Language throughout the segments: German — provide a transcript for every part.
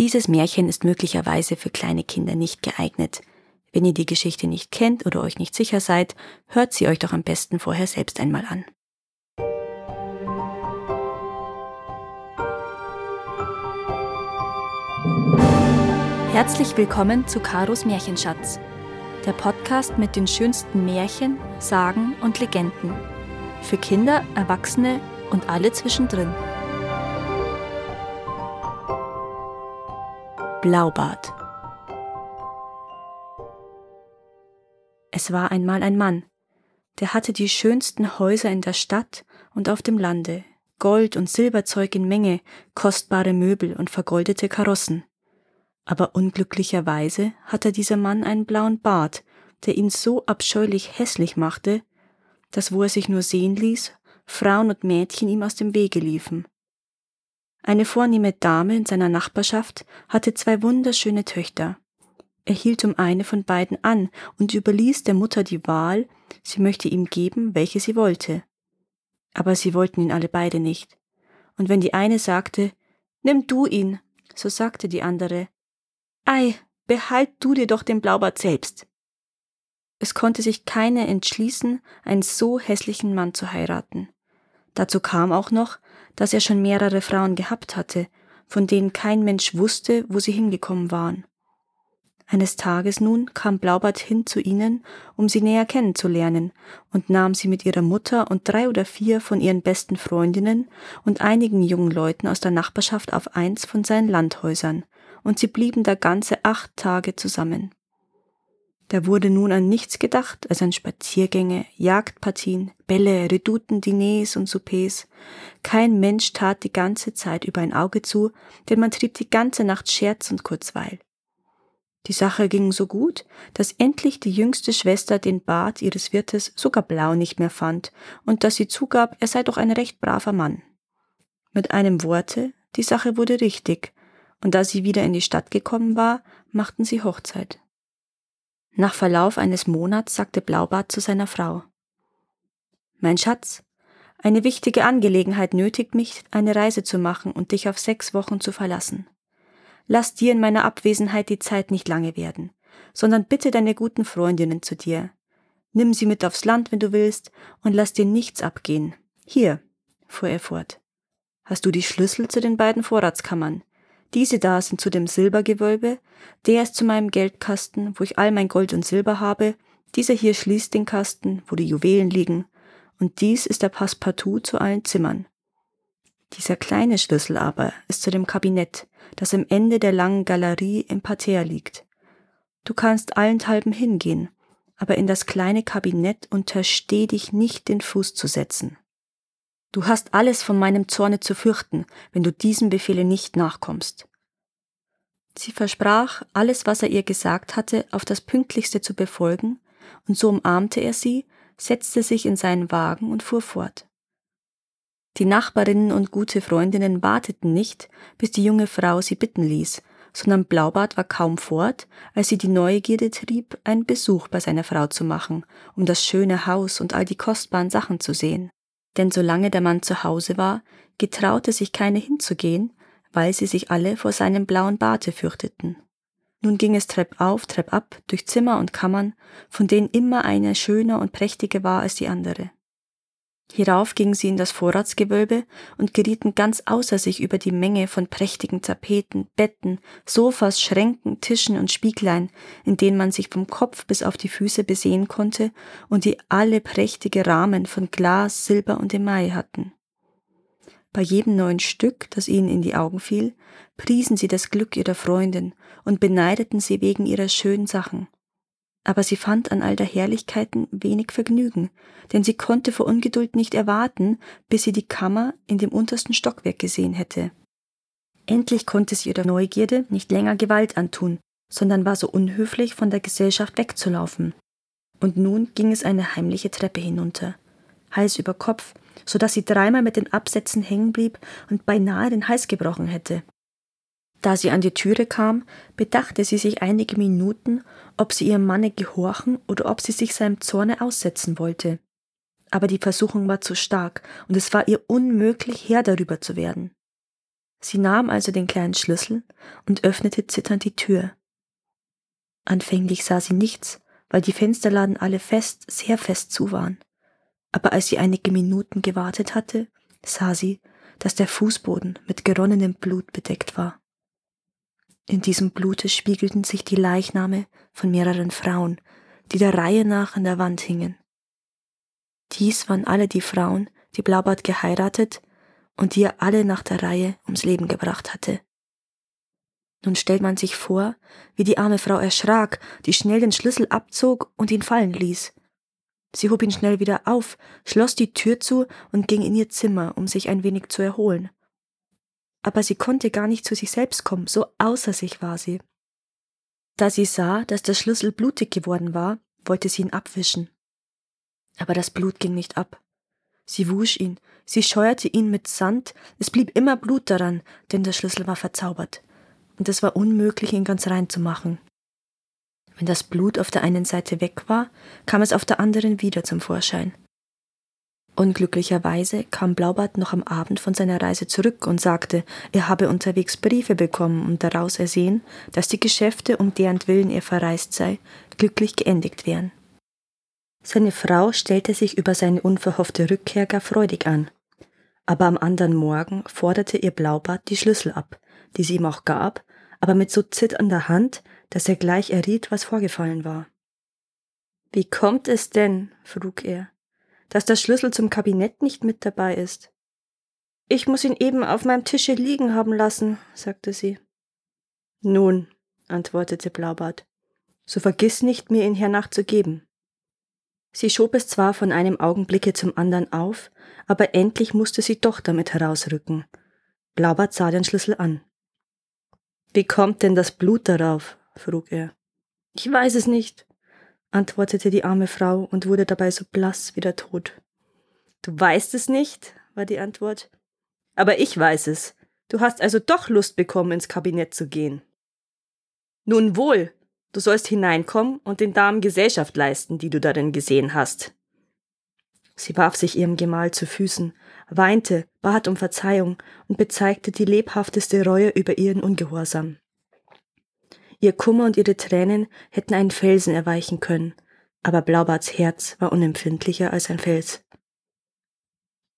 Dieses Märchen ist möglicherweise für kleine Kinder nicht geeignet. Wenn ihr die Geschichte nicht kennt oder euch nicht sicher seid, hört sie euch doch am besten vorher selbst einmal an. Herzlich willkommen zu Karos Märchenschatz, der Podcast mit den schönsten Märchen, Sagen und Legenden. Für Kinder, Erwachsene und alle zwischendrin. Blaubart. Es war einmal ein Mann, der hatte die schönsten Häuser in der Stadt und auf dem Lande, Gold und Silberzeug in Menge, kostbare Möbel und vergoldete Karossen. Aber unglücklicherweise hatte dieser Mann einen blauen Bart, der ihn so abscheulich hässlich machte, dass wo er sich nur sehen ließ, Frauen und Mädchen ihm aus dem Wege liefen. Eine vornehme Dame in seiner Nachbarschaft hatte zwei wunderschöne Töchter. Er hielt um eine von beiden an und überließ der Mutter die Wahl, sie möchte ihm geben, welche sie wollte. Aber sie wollten ihn alle beide nicht. Und wenn die eine sagte, Nimm du ihn, so sagte die andere, Ei, behalt du dir doch den Blaubart selbst. Es konnte sich keine entschließen, einen so hässlichen Mann zu heiraten. Dazu kam auch noch, dass er schon mehrere Frauen gehabt hatte, von denen kein Mensch wusste, wo sie hingekommen waren. Eines Tages nun kam Blaubart hin zu ihnen, um sie näher kennenzulernen, und nahm sie mit ihrer Mutter und drei oder vier von ihren besten Freundinnen und einigen jungen Leuten aus der Nachbarschaft auf eins von seinen Landhäusern, und sie blieben da ganze acht Tage zusammen. Da wurde nun an nichts gedacht als an Spaziergänge, Jagdpartien, Bälle, Redouten, Diners und Soupers. Kein Mensch tat die ganze Zeit über ein Auge zu, denn man trieb die ganze Nacht Scherz und Kurzweil. Die Sache ging so gut, dass endlich die jüngste Schwester den Bart ihres Wirtes sogar blau nicht mehr fand und dass sie zugab, er sei doch ein recht braver Mann. Mit einem Worte, die Sache wurde richtig, und da sie wieder in die Stadt gekommen war, machten sie Hochzeit. Nach Verlauf eines Monats sagte Blaubart zu seiner Frau Mein Schatz, eine wichtige Angelegenheit nötigt mich, eine Reise zu machen und dich auf sechs Wochen zu verlassen. Lass dir in meiner Abwesenheit die Zeit nicht lange werden, sondern bitte deine guten Freundinnen zu dir. Nimm sie mit aufs Land, wenn du willst, und lass dir nichts abgehen. Hier, fuhr er fort. Hast du die Schlüssel zu den beiden Vorratskammern? Diese da sind zu dem Silbergewölbe, der ist zu meinem Geldkasten, wo ich all mein Gold und Silber habe, dieser hier schließt den Kasten, wo die Juwelen liegen, und dies ist der Passepartout zu allen Zimmern. Dieser kleine Schlüssel aber ist zu dem Kabinett, das am Ende der langen Galerie im Parterre liegt. Du kannst allenthalben hingehen, aber in das kleine Kabinett untersteh dich nicht den Fuß zu setzen. Du hast alles von meinem Zorne zu fürchten, wenn du diesem Befehle nicht nachkommst. Sie versprach, alles, was er ihr gesagt hatte, auf das pünktlichste zu befolgen, und so umarmte er sie, setzte sich in seinen Wagen und fuhr fort. Die Nachbarinnen und gute Freundinnen warteten nicht, bis die junge Frau sie bitten ließ, sondern Blaubart war kaum fort, als sie die Neugierde trieb, einen Besuch bei seiner Frau zu machen, um das schöne Haus und all die kostbaren Sachen zu sehen denn solange der Mann zu Hause war, getraute sich keine hinzugehen, weil sie sich alle vor seinem blauen Barte fürchteten. Nun ging es Trepp auf, Trepp ab, durch Zimmer und Kammern, von denen immer eine schöner und prächtiger war als die andere. Hierauf gingen sie in das Vorratsgewölbe und gerieten ganz außer sich über die Menge von prächtigen Tapeten, Betten, Sofas, Schränken, Tischen und Spieglein, in denen man sich vom Kopf bis auf die Füße besehen konnte und die alle prächtige Rahmen von Glas, Silber und Email hatten. Bei jedem neuen Stück, das ihnen in die Augen fiel, priesen sie das Glück ihrer Freundin und beneideten sie wegen ihrer schönen Sachen aber sie fand an all der Herrlichkeiten wenig Vergnügen, denn sie konnte vor Ungeduld nicht erwarten, bis sie die Kammer in dem untersten Stockwerk gesehen hätte. Endlich konnte sie ihrer Neugierde nicht länger Gewalt antun, sondern war so unhöflich, von der Gesellschaft wegzulaufen. Und nun ging es eine heimliche Treppe hinunter, Hals über Kopf, so dass sie dreimal mit den Absätzen hängen blieb und beinahe den Hals gebrochen hätte. Da sie an die Türe kam, bedachte sie sich einige Minuten, ob sie ihrem Manne gehorchen oder ob sie sich seinem Zorne aussetzen wollte. Aber die Versuchung war zu stark, und es war ihr unmöglich, Herr darüber zu werden. Sie nahm also den kleinen Schlüssel und öffnete zitternd die Tür. Anfänglich sah sie nichts, weil die Fensterladen alle fest, sehr fest zu waren. Aber als sie einige Minuten gewartet hatte, sah sie, dass der Fußboden mit geronnenem Blut bedeckt war. In diesem Blute spiegelten sich die Leichname von mehreren Frauen, die der Reihe nach an der Wand hingen. Dies waren alle die Frauen, die Blaubart geheiratet und die er alle nach der Reihe ums Leben gebracht hatte. Nun stellt man sich vor, wie die arme Frau erschrak, die schnell den Schlüssel abzog und ihn fallen ließ. Sie hob ihn schnell wieder auf, schloss die Tür zu und ging in ihr Zimmer, um sich ein wenig zu erholen. Aber sie konnte gar nicht zu sich selbst kommen, so außer sich war sie. Da sie sah, dass der Schlüssel blutig geworden war, wollte sie ihn abwischen. Aber das Blut ging nicht ab. Sie wusch ihn, sie scheuerte ihn mit Sand, es blieb immer Blut daran, denn der Schlüssel war verzaubert und es war unmöglich, ihn ganz rein zu machen. Wenn das Blut auf der einen Seite weg war, kam es auf der anderen wieder zum Vorschein. Unglücklicherweise kam Blaubart noch am Abend von seiner Reise zurück und sagte, er habe unterwegs Briefe bekommen und daraus ersehen, dass die Geschäfte, um deren Willen er verreist sei, glücklich geendigt wären. Seine Frau stellte sich über seine unverhoffte Rückkehr gar freudig an. Aber am anderen Morgen forderte ihr Blaubart die Schlüssel ab, die sie ihm auch gab, aber mit so zitternder Hand, dass er gleich erriet, was vorgefallen war. Wie kommt es denn, frug er, dass der Schlüssel zum Kabinett nicht mit dabei ist? Ich muss ihn eben auf meinem Tische liegen haben lassen, sagte sie. Nun, antwortete Blaubart, so vergiss nicht, mir ihn hernach zu geben. Sie schob es zwar von einem Augenblicke zum anderen auf, aber endlich musste sie doch damit herausrücken. Blaubart sah den Schlüssel an. Wie kommt denn das Blut darauf? frug er. Ich weiß es nicht, antwortete die arme Frau und wurde dabei so blass wie der Tod. Du weißt es nicht, war die Antwort. Aber ich weiß es. Du hast also doch Lust bekommen, ins Kabinett zu gehen. Nun wohl, du sollst hineinkommen und den Damen Gesellschaft leisten, die du darin gesehen hast. Sie warf sich ihrem Gemahl zu Füßen, weinte, bat um Verzeihung und bezeigte die lebhafteste Reue über ihren Ungehorsam. Ihr Kummer und ihre Tränen hätten einen Felsen erweichen können, aber Blaubarts Herz war unempfindlicher als ein Fels.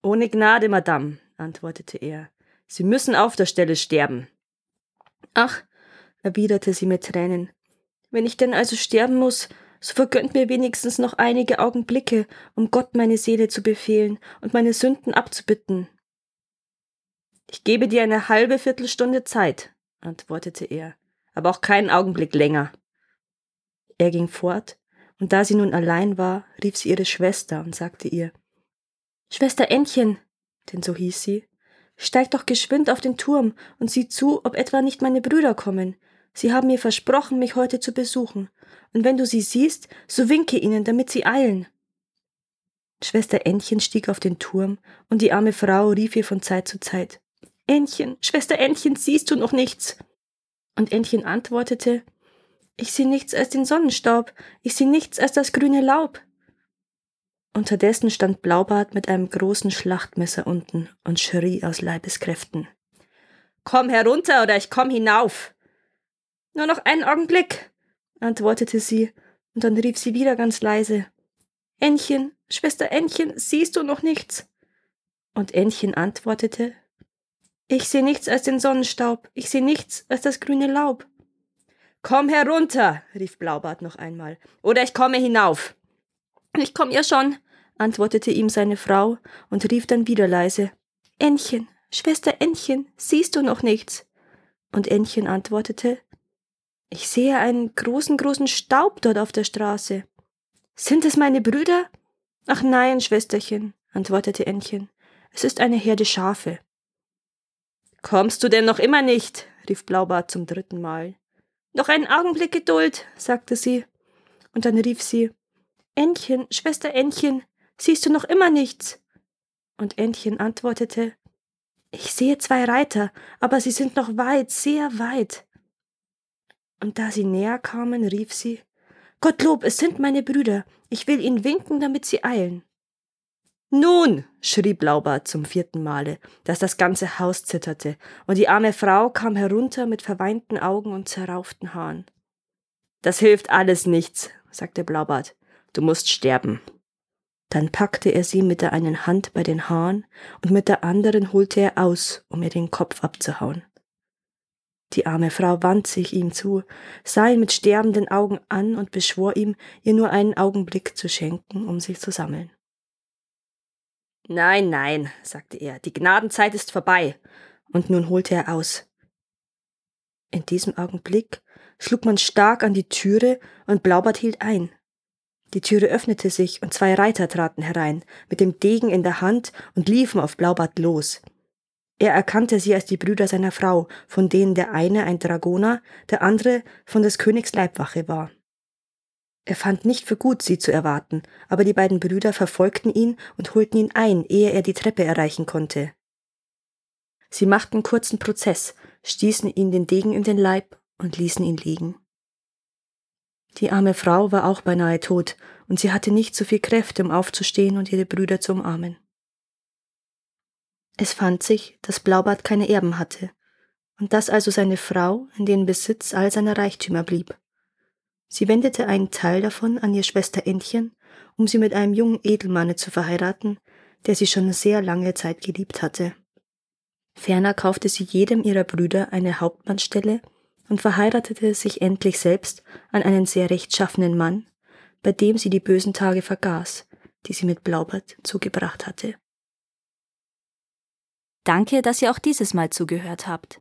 Ohne Gnade, Madame, antwortete er. Sie müssen auf der Stelle sterben. Ach, erwiderte sie mit Tränen, wenn ich denn also sterben muss, so vergönnt mir wenigstens noch einige Augenblicke, um Gott meine Seele zu befehlen und meine Sünden abzubitten. Ich gebe dir eine halbe Viertelstunde Zeit, antwortete er, aber auch keinen Augenblick länger. Er ging fort, und da sie nun allein war, rief sie ihre Schwester und sagte ihr Schwester Entchen, denn so hieß sie, steig doch geschwind auf den Turm und sieh zu, ob etwa nicht meine Brüder kommen. Sie haben mir versprochen, mich heute zu besuchen, und wenn du sie siehst, so winke ihnen, damit sie eilen. Schwester Entchen stieg auf den Turm, und die arme Frau rief ihr von Zeit zu Zeit Entchen, Schwester Entchen, siehst du noch nichts? Und Entchen antwortete Ich sehe nichts als den Sonnenstaub, ich sehe nichts als das grüne Laub. Unterdessen stand Blaubart mit einem großen Schlachtmesser unten und schrie aus Leibeskräften. Komm herunter oder ich komm hinauf. Nur noch einen Augenblick antwortete sie, und dann rief sie wieder ganz leise Ännchen, Schwester Ännchen, siehst du noch nichts? Und Ännchen antwortete Ich seh nichts als den Sonnenstaub, ich seh nichts als das grüne Laub. Komm herunter, rief Blaubart noch einmal, oder ich komme hinauf. Ich komm ja schon, antwortete ihm seine Frau und rief dann wieder leise Ännchen, Schwester Ännchen, siehst du noch nichts? Und Ännchen antwortete ich sehe einen großen, großen Staub dort auf der Straße. Sind es meine Brüder? Ach nein, Schwesterchen, antwortete Ännchen. Es ist eine Herde Schafe. Kommst du denn noch immer nicht? rief Blaubart zum dritten Mal. Noch einen Augenblick Geduld, sagte sie. Und dann rief sie Ännchen, Schwester Ännchen, siehst du noch immer nichts? Und Ännchen antwortete Ich sehe zwei Reiter, aber sie sind noch weit, sehr weit und da sie näher kamen, rief sie Gottlob, es sind meine Brüder, ich will ihnen winken, damit sie eilen. Nun, schrie Blaubart zum vierten Male, dass das ganze Haus zitterte, und die arme Frau kam herunter mit verweinten Augen und zerrauften Haaren. Das hilft alles nichts, sagte Blaubart. Du musst sterben. Dann packte er sie mit der einen Hand bei den Haaren und mit der anderen holte er aus, um ihr den Kopf abzuhauen. Die arme Frau wand sich ihm zu, sah ihn mit sterbenden Augen an und beschwor ihm, ihr nur einen Augenblick zu schenken, um sich zu sammeln. Nein, nein, sagte er, die Gnadenzeit ist vorbei. Und nun holte er aus. In diesem Augenblick schlug man stark an die Türe und Blaubart hielt ein. Die Türe öffnete sich und zwei Reiter traten herein, mit dem Degen in der Hand und liefen auf Blaubart los. Er erkannte sie als die Brüder seiner Frau, von denen der eine ein Dragoner, der andere von des Königs Leibwache war. Er fand nicht für gut, sie zu erwarten, aber die beiden Brüder verfolgten ihn und holten ihn ein, ehe er die Treppe erreichen konnte. Sie machten kurzen Prozess, stießen ihn den Degen in den Leib und ließen ihn liegen. Die arme Frau war auch beinahe tot, und sie hatte nicht so viel Kräfte, um aufzustehen und ihre Brüder zu umarmen. Es fand sich, dass Blaubart keine Erben hatte, und dass also seine Frau in den Besitz all seiner Reichtümer blieb. Sie wendete einen Teil davon an ihr Schwester Entchen, um sie mit einem jungen Edelmanne zu verheiraten, der sie schon sehr lange Zeit geliebt hatte. Ferner kaufte sie jedem ihrer Brüder eine Hauptmannstelle und verheiratete sich endlich selbst an einen sehr rechtschaffenen Mann, bei dem sie die bösen Tage vergaß, die sie mit Blaubart zugebracht hatte. Danke, dass ihr auch dieses Mal zugehört habt.